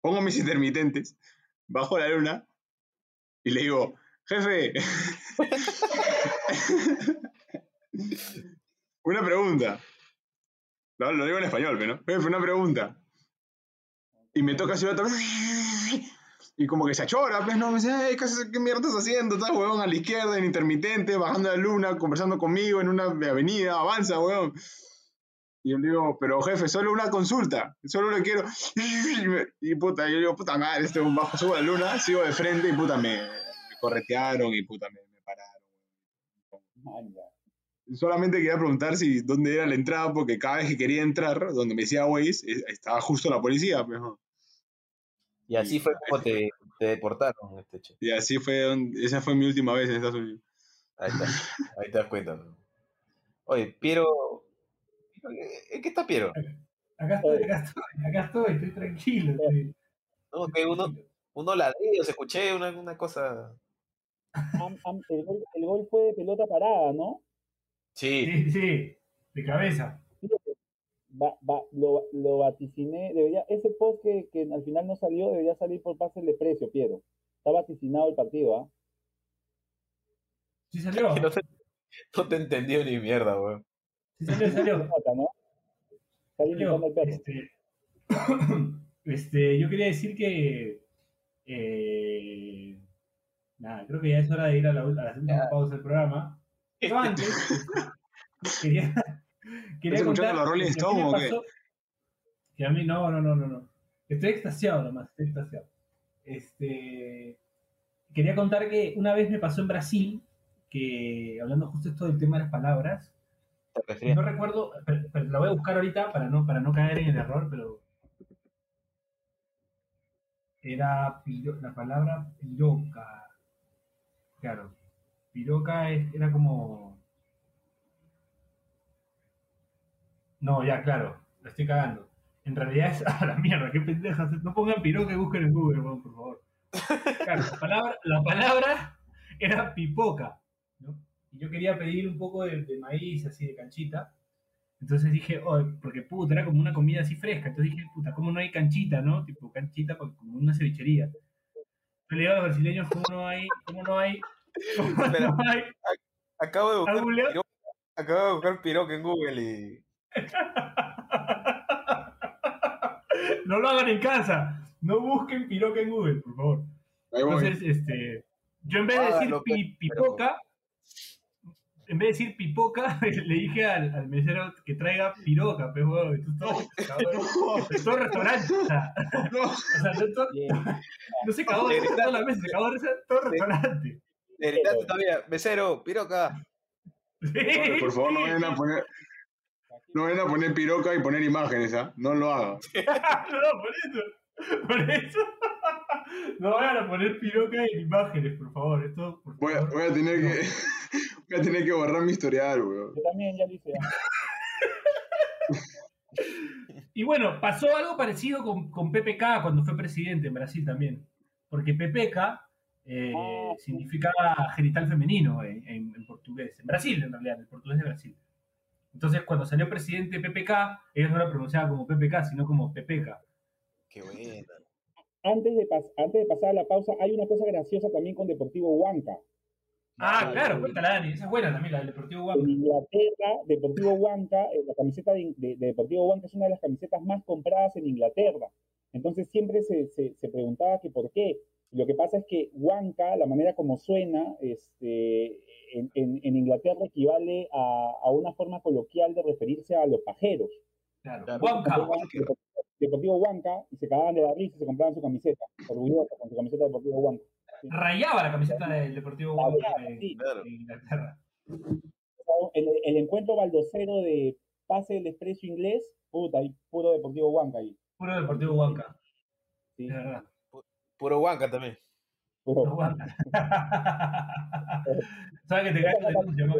Pongo mis intermitentes. Bajo la luna. Y le digo, jefe. una pregunta. Lo digo en español, pero ¿no? Jefe, una pregunta. Y me toca así otra vez. Y como que se achora, pues, no, me dice, "Ey, ¿qué, mierda estás haciendo? Estás, huevón, a la izquierda, en intermitente, bajando la luna, conversando conmigo en una avenida, avanza, huevón. Y yo le digo, pero jefe, solo una consulta, solo le quiero... Y, puta, yo digo, puta madre, este bajo, subo a la luna, sigo de frente y puta, me, me corretearon y puta, me, me pararon. Solamente quería preguntar si dónde era la entrada, porque cada vez que quería entrar, donde me decía Waze, eh, estaba justo la policía, pues, ¿no? Y así fue como te, te deportaron, este che. Y así fue, donde- esa fue mi última vez en Estados Unidos. Ahí está, ahí te das cuenta. ¿no? Oye, Piero. ¿En qué está Piero? Acá estoy, acá estoy, acá estoy, estoy tranquilo. estoy- No, que uno, uno ladrillos, escuché una, una cosa. Am- am- el, gol, el gol fue de pelota parada, ¿no? Sí, Sí, sí, de cabeza. Va- va- lo, lo vaticiné, debería, ese post que, que al final no salió debería salir por pase de precio, Piero. Está vaticinado el partido, ¿ah? Sí salió, no te, no te entendió ni mierda, weón. sí salió, salió. Nota, ¿no? Está limitando al perro. Este, este, yo quería decir que. eh, nada, creo que ya es hora de ir a la, a la última pausa del programa. Pero antes, quería, quería ¿Estás escuchando contar. los Rolling Stones o qué? Que a mí, no, no, no, no, no. Estoy extasiado nomás, estoy extasiado. Este, quería contar que una vez me pasó en Brasil, que hablando justo esto del tema de las palabras, no recuerdo, pero, pero la voy a buscar ahorita para no, para no caer en el error, pero. Era piro- la palabra piroca. Claro. Piroca es- era como. No, ya, claro. La estoy cagando. En realidad es. A la mierda, qué pendejas. No pongan piroca y busquen en Google, por favor. Claro, la palabra, la palabra era pipoca. ¿no? Y yo quería pedir un poco de, de maíz, así de canchita. Entonces dije, oh, porque puta, era como una comida así fresca. Entonces dije, puta, ¿cómo no hay canchita, no? Tipo canchita como una cevichería. Digo a los brasileños, ¿cómo no hay? ¿Cómo no hay? ¿Cómo Espera. no hay? Acabo de buscar acabo de buscar piroca en Google y. No lo hagan en casa. No busquen piroca en Google, por favor. Entonces, este, yo en vez de Ah, decir pi- pipoca, en vez de decir pipoca, le dije al, al mesero que traiga piroca, pero huevón, esto es todo, todo restaurante, o sea, No, o sea, no, to- Bien. no se cagó de risa toda la mesa, se cagó de risa todo restaurante. Le gritaste todavía, mesero, piroca. Sí. por favor, no vayan a poner, no vayan a poner piroca y poner imágenes, ¿ah? No lo hagan. no, por eso, por eso. No vayan a poner piroca en imágenes, por favor, esto, por Voy a, favor. voy a tener que, voy a tener que borrar mi historial, weón. Yo también ya lo hice. ¿ah? Y bueno, pasó algo parecido con, con PPK cuando fue presidente en Brasil también. Porque PPK eh, Ah, sí. significa genital femenino en, en- en portugués. En Brasil, en realidad, en el portugués de Brasil. Entonces, cuando salió presidente PPK, ellos no lo pronunciaban como PPK, sino como PPK. Qué buena. Antes de, pas- antes de pasar a la pausa, hay una cosa graciosa también con Deportivo Huanca. Ah, claro, cuéntala, Dani. Esa es buena también, la del Deportivo Huanca. En Inglaterra, Deportivo Huanca, eh, la camiseta de, de- de Deportivo Huanca es una de las camisetas más compradas en Inglaterra. Entonces siempre se, se- se preguntaba que por qué. Y Lo que pasa es que Huanca, la manera como suena, este, en, en- en Inglaterra equivale a, a una forma coloquial de referirse a los pajeros. Claro. Claro. Huanca. Deportivo, Huanca y se cagaban de la risa y se compraban su camiseta, orgullosa con su camiseta de Deportivo Huanca. Rayaba la camiseta del Deportivo Huanca Rayaba, en, sí. Claro. en Inglaterra. El, el encuentro baldocero de pase del expreso inglés, puta, hay puro Deportivo Huanca ahí. Puro Deportivo Huanca. Sí. De verdad. Puro Huanca también. Puro- aguanta. ¿Sabes que te cae la denuncia, no?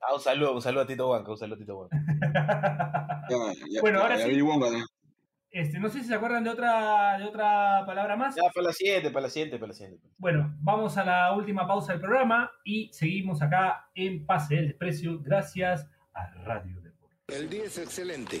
Ah, un saludo, un saludo a Tito Huanca, un saludo a Tito Huanca. Bueno, ahora ya sí. Wonka, ¿no? Este, no sé si se acuerdan de otra, de otra palabra más. Ya, para la siguiente, para la siguiente, para la siguiente. Bueno, vamos a la última pausa del programa y seguimos acá en Pase del Desprecio gracias a Radio Deporte. El día es excelente.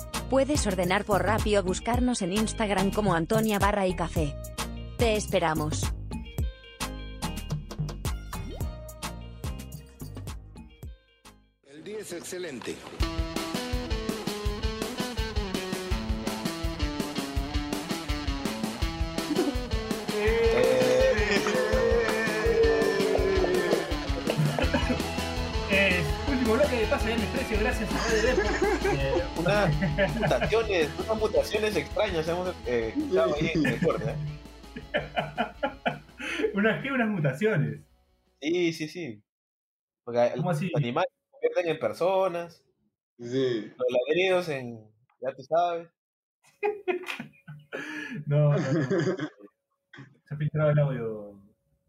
Puedes ordenar por Rappi o buscarnos en Instagram como Antonia Barra y Café. Te esperamos. El día es excelente. último bloque de pase de desprecio gracias a Radio Depor. Eh, Unas mutaciones, unas mutaciones extrañas hemos eh, estado ahí en el corte, ¿eh? unas, ¿qué? unas mutaciones. Sí, sí, sí. Porque ¿Cómo los así? animales se convierten en personas, Sí. los ladridos en. Ya tú sabes. No, no, no. Se ha filtrado el audio.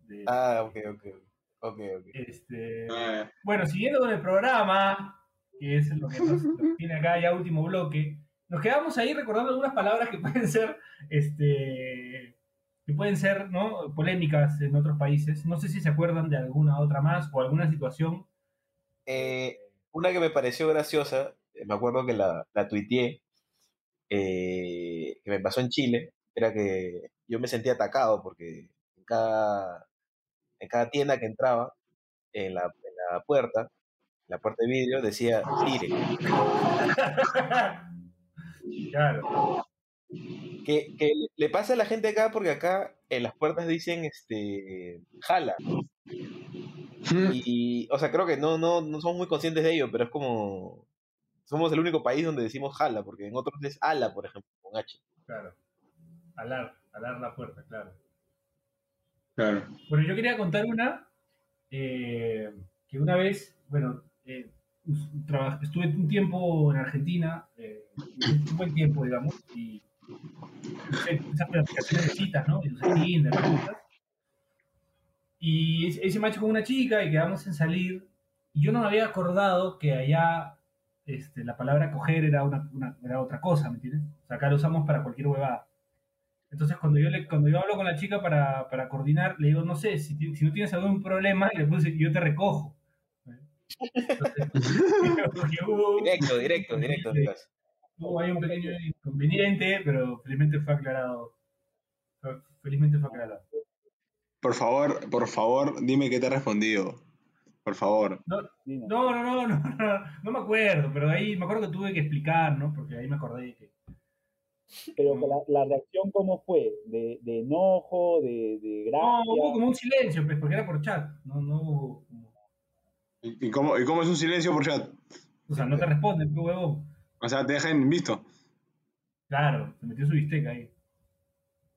De, Ah, ok, ok. Ok, ok. este, Ah, Bueno, siguiendo con el programa, que es lo que nos, nos tiene acá ya último bloque, nos quedamos ahí recordando algunas palabras que pueden ser, este, que pueden ser, ¿no? Polémicas en otros países. No sé si se acuerdan de alguna otra más o alguna situación. Eh, una que me pareció graciosa, eh, me acuerdo que la, la tuiteé, eh, que me pasó en Chile, era que yo me sentía atacado porque en cada, en cada tienda que entraba, en la, en la puerta, la puerta de vidrio, decía tire. claro. Que, que le pasa a la gente acá porque acá en las puertas dicen este jala. Y, o sea, creo que no, no, no somos muy conscientes de ello, pero es como. Somos el único país donde decimos jala, porque en otros es ala, por ejemplo, con H. Claro. Alar, alar la puerta, claro. Claro. Bueno, yo quería contar una eh, que una vez, bueno, eh, estuve un tiempo en Argentina, eh, un buen tiempo, digamos, y usé esas aplicaciones de citas, ¿no? Y usé Tinder, cosas. Y hice match con una chica y quedamos en salir. Y yo no me había acordado que allá este, la palabra coger era, una, una- era otra cosa, ¿me entiendes? O sea, acá lo usamos para cualquier huevada. Entonces, cuando yo, le, cuando yo hablo con la chica para, para coordinar, le digo, no sé, si, si no tienes algún problema, y le puse, yo te recojo. Entonces, hubo- Directo, directo, directo. Hubo ahí un pequeño inconveniente, pero felizmente fue aclarado. Fe- Felizmente fue aclarado. Por favor, por favor, dime qué te ha respondido. Por favor. Dino. No, no, no, no, no, no me acuerdo, pero ahí me acuerdo que tuve que explicar, ¿no? Porque ahí me acordé de que. Pero que la, la reacción, ¿cómo fue? ¿De, de enojo? ¿De, de gracia? No, hubo como un silencio, pues, porque era por chat. No, no hubo. ¿Y y cómo, ¿Y cómo es un silencio por chat? O sea, no te responden, tu huevón. O sea, te dejan visto. Claro, se metió su bistec ahí.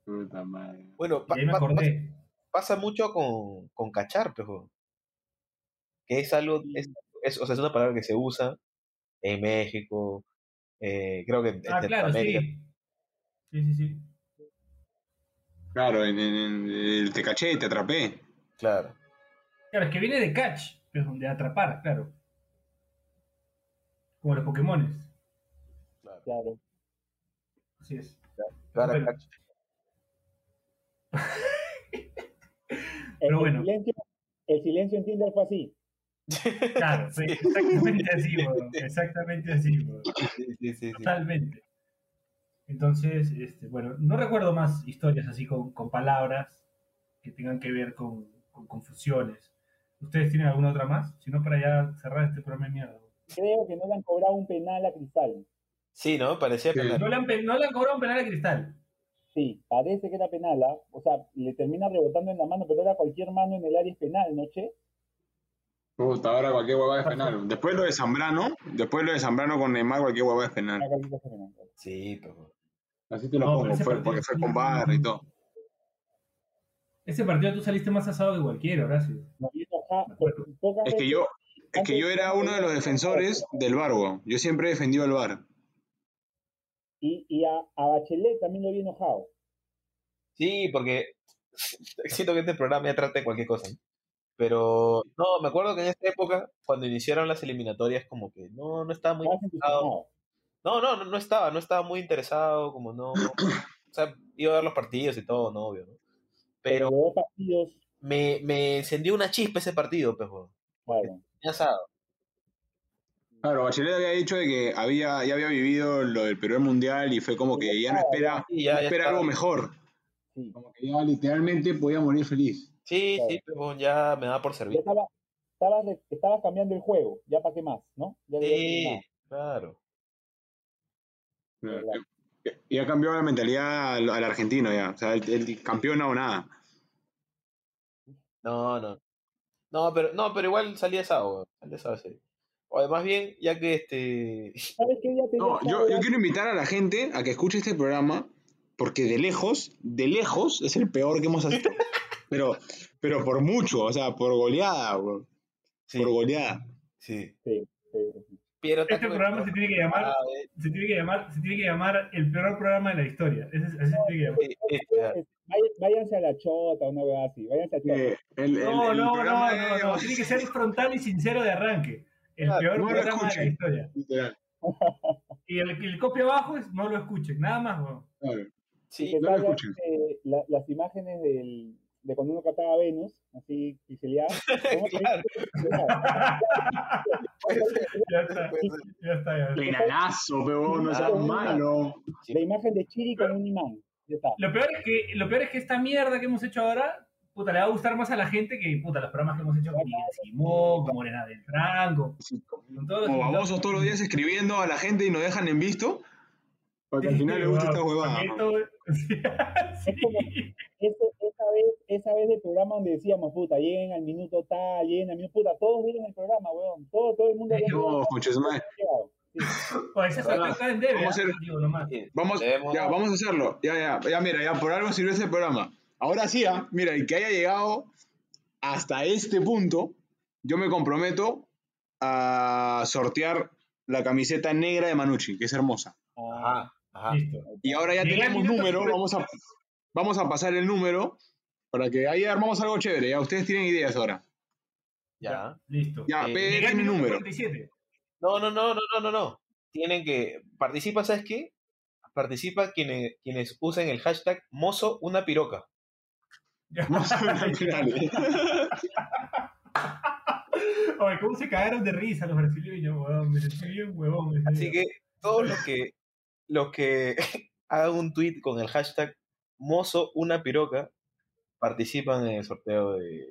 Puta madre. Bueno, pa- Y ahí me pa- acordé. pasa mucho con, con cachar, pero que es algo, es, es- o sea, es una palabra que se usa en México, eh, creo que en Ah, claro, Centroamérica. sí. Sí, sí, sí. Claro, en, en- en el te caché, te atrapé. Claro. Claro, es que viene de catch, pues, de atrapar, claro. Como los Pokémones. Claro. Así es. Claro, Pero-. Pero el, bueno. silencio, el silencio en Tinder fue así. Claro, sí, exactamente así, weón, Exactamente así. Sí, sí, sí, sí. Totalmente. Entonces, este, bueno, no recuerdo más historias así con, con palabras que tengan que ver con, con confusiones. ¿Ustedes tienen alguna otra más? Si no, para ya cerrar este programa de mierda. Creo que no le han cobrado un penal a Cristal. Sí, ¿no? Parecía Sí. penal. No le han, no le han cobrado un penal a Cristal. Sí, parece que era penal, ¿ah? O sea, le termina rebotando en la mano, pero ahora cualquier mano en el área es penal, ¿no, Che? Puta, ahora cualquier huevada es penal. Después lo de Zambrano, después lo de Zambrano con Neymar, cualquier huevada es penal. Sí, pero... Así te lo No, pongo, fue- partido porque fue con barra y todo. Ese partido tú saliste más asado que cualquiera, Horacio. Pocas Es que yo, es que yo era uno de los defensores del Barbo. Yo siempre he defendido al Bar. Y, y a, a Bachelet también lo vi enojado. Sí, porque siento que este programa ya trata de cualquier cosa. Pero no, me acuerdo que en esa época, cuando iniciaron las eliminatorias, como que no, no estaba muy interesado. No, no, no, no estaba, no estaba muy interesado, como no. O sea, iba a ver los partidos y todo, no, obvio, ¿no? Pero me, me encendió una chispa ese partido, pues, weón. claro. Ya sabes. Claro, Bachelet había dicho de que había, ya había vivido lo del Perú Mundial y fue como que ya no espera, Sí, ya- no espera algo mejor. Sí. Como que ya literalmente podía morir feliz. Sí, Claro. sí, weón, ya me da por Ya servir. estaba, estabas, re- estabas cambiando el juego, ya para qué más, ¿no? Ya Sí, más. claro. Verdad. Y ha cambiado la mentalidad al, al argentino ya. O sea, el, el campeón o nada. No, no. No, pero, no, pero igual salía esa, weón. Salía esa serie. O además bien, ya que este. ¿Sabes qué día te No, yo, yo quiero invitar a la gente a que escuche este programa porque de lejos, de lejos es el peor que hemos hecho. pero, pero por mucho, o sea, por goleada, bro. Sí, Por goleada. sí. Sí, Este programa se tiene que llamar, Ah, eh, se tiene que llamar, se tiene que llamar el peor programa de la historia. Ese, ese se tiene que llamar. Váyanse a la chota, una weá así. Váyanse a chota. Eh, el, el- No, el no, no, no, no, tiene que ser frontal y sincero de arranque. El Claro, peor no programa de la historia. Literal, Y el, el copia abajo es no lo escuchen, nada más, weón. claro. Sí, que no lo salgan, escuchen. eh, la- las imágenes del, de cuando uno captaba a Venus, así pixeleadas. ¿Cómo se Claro. Ya está, ya está, ya. Penalazo, pero no seas malo. La imagen de Chiri con un imán. Ya está. Lo peor es que, lo peor es que esta mierda que hemos hecho ahora, puta, le va a gustar más a la gente que, puta, los programas que hemos hecho con Miguel Simón, con Morena del Franco, con todos los Como vamos todos los días escribiendo a la gente y nos dejan en visto. Para que al final le guste esta huevada. Sí. Eso- esa, vez, esa vez del programa donde decíamos, puta, lleguen al minuto tal, lleguen al minuto, puta, todos vieron el programa, weón. Todo, todo el mundo No, ese es el acá en Debe, Vamos Vamos, debemos- ya, vamos a hacerlo. Ya, ya, ya, mira, ya por algo sirvió este programa. Ahora sí, ah, mira, el que haya llegado hasta este punto, yo me comprometo a sortear la camiseta negra de Manucci, que es hermosa. Ah, Ajá. Listo. Y ahora ya tenemos número, 50. vamos a, vamos a pasar el número para que ahí armamos algo chévere. Ya ustedes tienen ideas ahora. Ya. Listo. Ya, Eh, minuto número. 47. No, no, no, no, no, no, no. Tienen que. Participa, ¿sabes qué? Participa quienes, quienes usen el hashtag mozo una piroca. Vamos a ver al final. Oye, ¿cómo se cagaron de risa los brasileños, weón? Me sentí bien huevón. Así que todos los que, los que hagan un tweet con el hashtag mozo una piroca participan en el sorteo de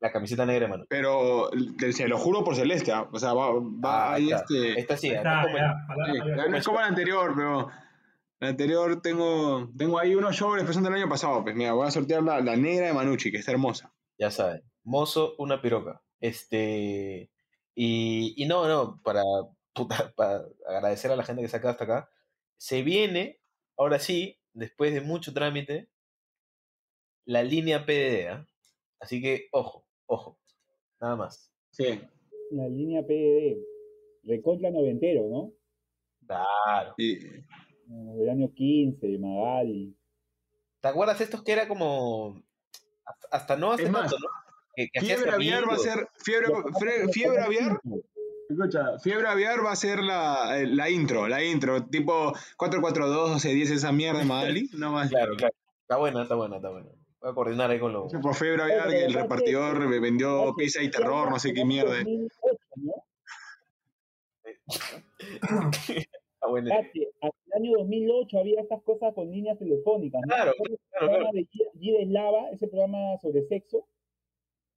la camiseta negra, mano. Pero te- se lo juro por Celeste, ah, o sea, va, va Ah, ahí está. este. Esta sí, Está, palabra. ya no es como la anterior, pero la anterior tengo, tengo ahí unos sobres presentes del año pasado. Pues mira, voy a sortear la, la negra de Manucci, que está hermosa. ya saben, mozo una piroca. Este, y, y no, no, para, puta, para agradecer a la gente que se ha quedado hasta acá, se viene, ahora sí, después de mucho trámite, la línea PDD, ¿ah? Así que, ojo, ojo, nada más. Sí. la línea PDD. Recontra noventero, ¿no? Claro. Eh, Del año 15, Magali. ¿Te acuerdas estos que era como, hasta, no hace Es más, tanto, ¿no? Que, que hacías fiebre aviar va a ser. Fiebre, fre- fiebre aviar. Escucha, Fiebre Aviar va a ser la, eh, la intro, la intro, tipo 442, 1210, esa mierda de Magali, no más. Claro, claro. Está buena, está buena, está buena. Voy a coordinar ahí con los... Por Fiebre Aviar, que el repartidor me vendió pizza y terror, no sé qué mierda. 2008, ¿no? Está buena. Cate, hasta el año 2008 había estas cosas con líneas telefónicas. ¿no? Claro, ¿Recuerdas el claro, programa de Gida Eslava, ese programa sobre sexo.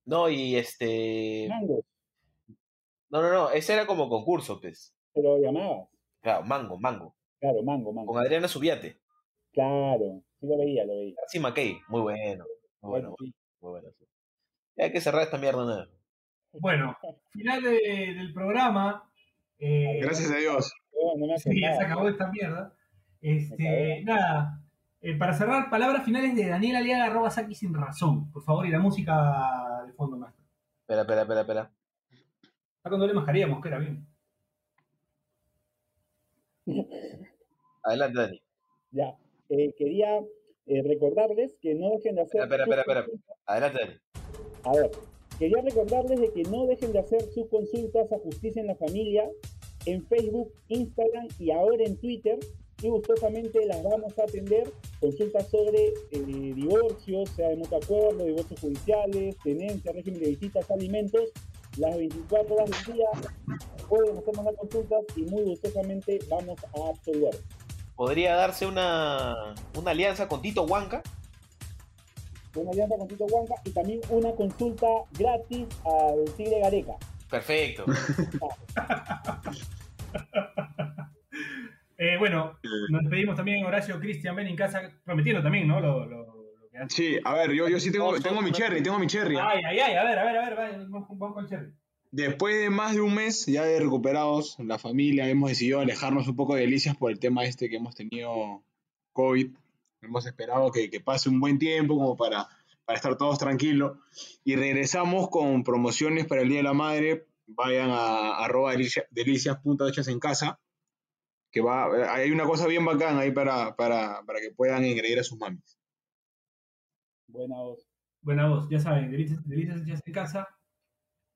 No, y este... Mango, No, no, no, ese era como concurso, pues. pero llamabas. Claro, Mango, Mango. Claro, Mango, Mango. Con Adriana Subiate. Claro, sí lo veía, lo veía. García McKay. Muy bueno. Muy bueno, Sí. muy bueno. sí. Ya hay que cerrar esta mierda, nada. Bueno, final de- del programa. eh, Gracias a Dios. No me Sí, ya se acabó esta mierda. Este, nada. eh, para cerrar, palabras finales de Daniel Aliaga, arroba Saki sin razón. Por favor, y la música de fondo, maestro. Espera, espera, espera, espera. Está con doble mascarilla, mosquera, bien. Adelante, Dani. Ya, eh, quería eh, recordarles que no dejen de hacer. Espera, espera, espera, espera. Adelante, Dani. A ver, Quería recordarles de que no dejen de hacer sus consultas a Justicia en la Familia en Facebook, Instagram y ahora en Twitter. Y gustosamente las vamos a atender. Consultas sobre eh, divorcios, sea de mutuo acuerdo, divorcios judiciales, tenencia, régimen de visitas, alimentos. Las 24 horas del día pueden hacernos las consultas y muy gustosamente vamos a absolver. ¿Podría darse una, una alianza con Tito Huanca? Una alianza con Tito Huanca y también una consulta gratis al Tigre Gareca. Perfecto. Eh, bueno, nos despedimos también, Horacio Cristian Ben en casa, prometiendo también, ¿no? Lo, lo. Sí, a ver, yo, yo sí tengo, tengo mi cherry, tengo mi cherry. Ay, ay, ay, a ver, a ver, a ver, vamos, vamos con cherry. Después de más de un mes ya de recuperados, la familia hemos decidido alejarnos un poco de Delicias por el tema este que hemos tenido COVID. Hemos esperado que, que pase un buen tiempo como para, para estar todos tranquilos. Y regresamos con promociones para el Día de la Madre. Vayan a arroba delicia- delicias.hechas en casa. Que va, hay una cosa bien bacán ahí para, para, para que puedan engreír a sus mamis. Buena voz. Buena voz, ya saben, delicias, hechas en casa.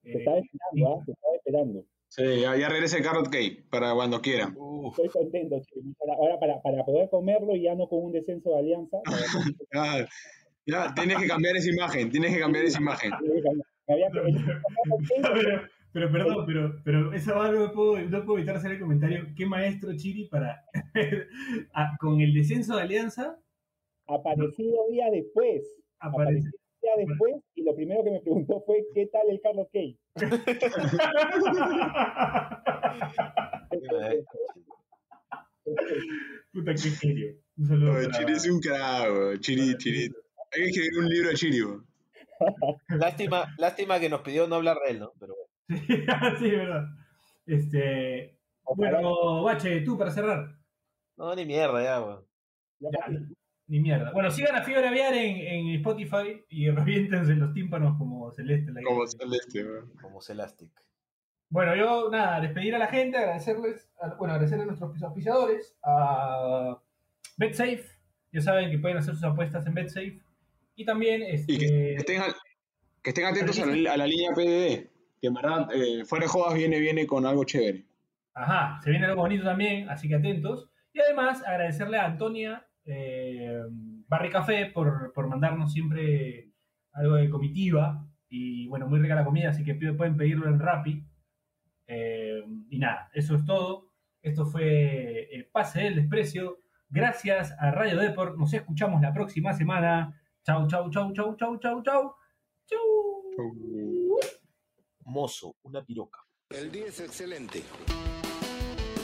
Te Eh, estaba esperando, ¿ah? Te estaba esperando. Sí, ya, ya regresa el carrot cake para cuando quieran. Estoy contento. Para- Ahora, para, para poder comerlo y ya no con un descenso de alianza. Ya, ya, tienes que cambiar esa imagen, tienes que cambiar esa imagen. me había- pero, pero perdón, pero, pero esa va no puedo, no puedo evitar hacer el comentario. ¿Qué maestro Chiri para a- con el descenso de Alianza? Aparecido días después. Aparecido días después y lo primero que me preguntó fue ¿qué tal el Carlos Key? Puta, qué genio. Un saludo Oye, para- Chiri es un carajo, Chiri, Chiri. Hay que escribir un libro a Chiri. bro. Lástima, lástima que nos pidió no hablar de él, ¿no? Pero bueno. sí, verdad. Este, bueno, Bache, tú para cerrar. No, ni mierda, ya, weón. Ya, ni mierda. Bueno, sigan a Fiebre Aviar en, en Spotify y reviéntense los tímpanos como Celeste. la Como. Celeste, bro. Como Celastic. Bueno, yo nada, despedir a la gente, agradecerles, a- bueno, agradecerle a nuestros auspiciadores, a BetSafe, ya saben que pueden hacer sus apuestas en BetSafe, y también este, Y que, que estén, al- que estén atentos a la, a la línea PDD. Que en verdad, eh, fuera de jodas, viene, viene con algo chévere. Ajá, se viene algo bonito también, así que atentos. Y además agradecerle a Antonia eh, Barri Café por, por mandarnos siempre algo de comitiva. Y bueno, muy rica la comida, así que pueden pedirlo en Rappi. Eh, y nada, eso es todo. Esto fue el pase del desprecio. Gracias a Radio Deport. Nos escuchamos la próxima semana. Chau, chau, chau, chau, chau, chau, chau. Chau. Mozo, una piroca. El día es excelente.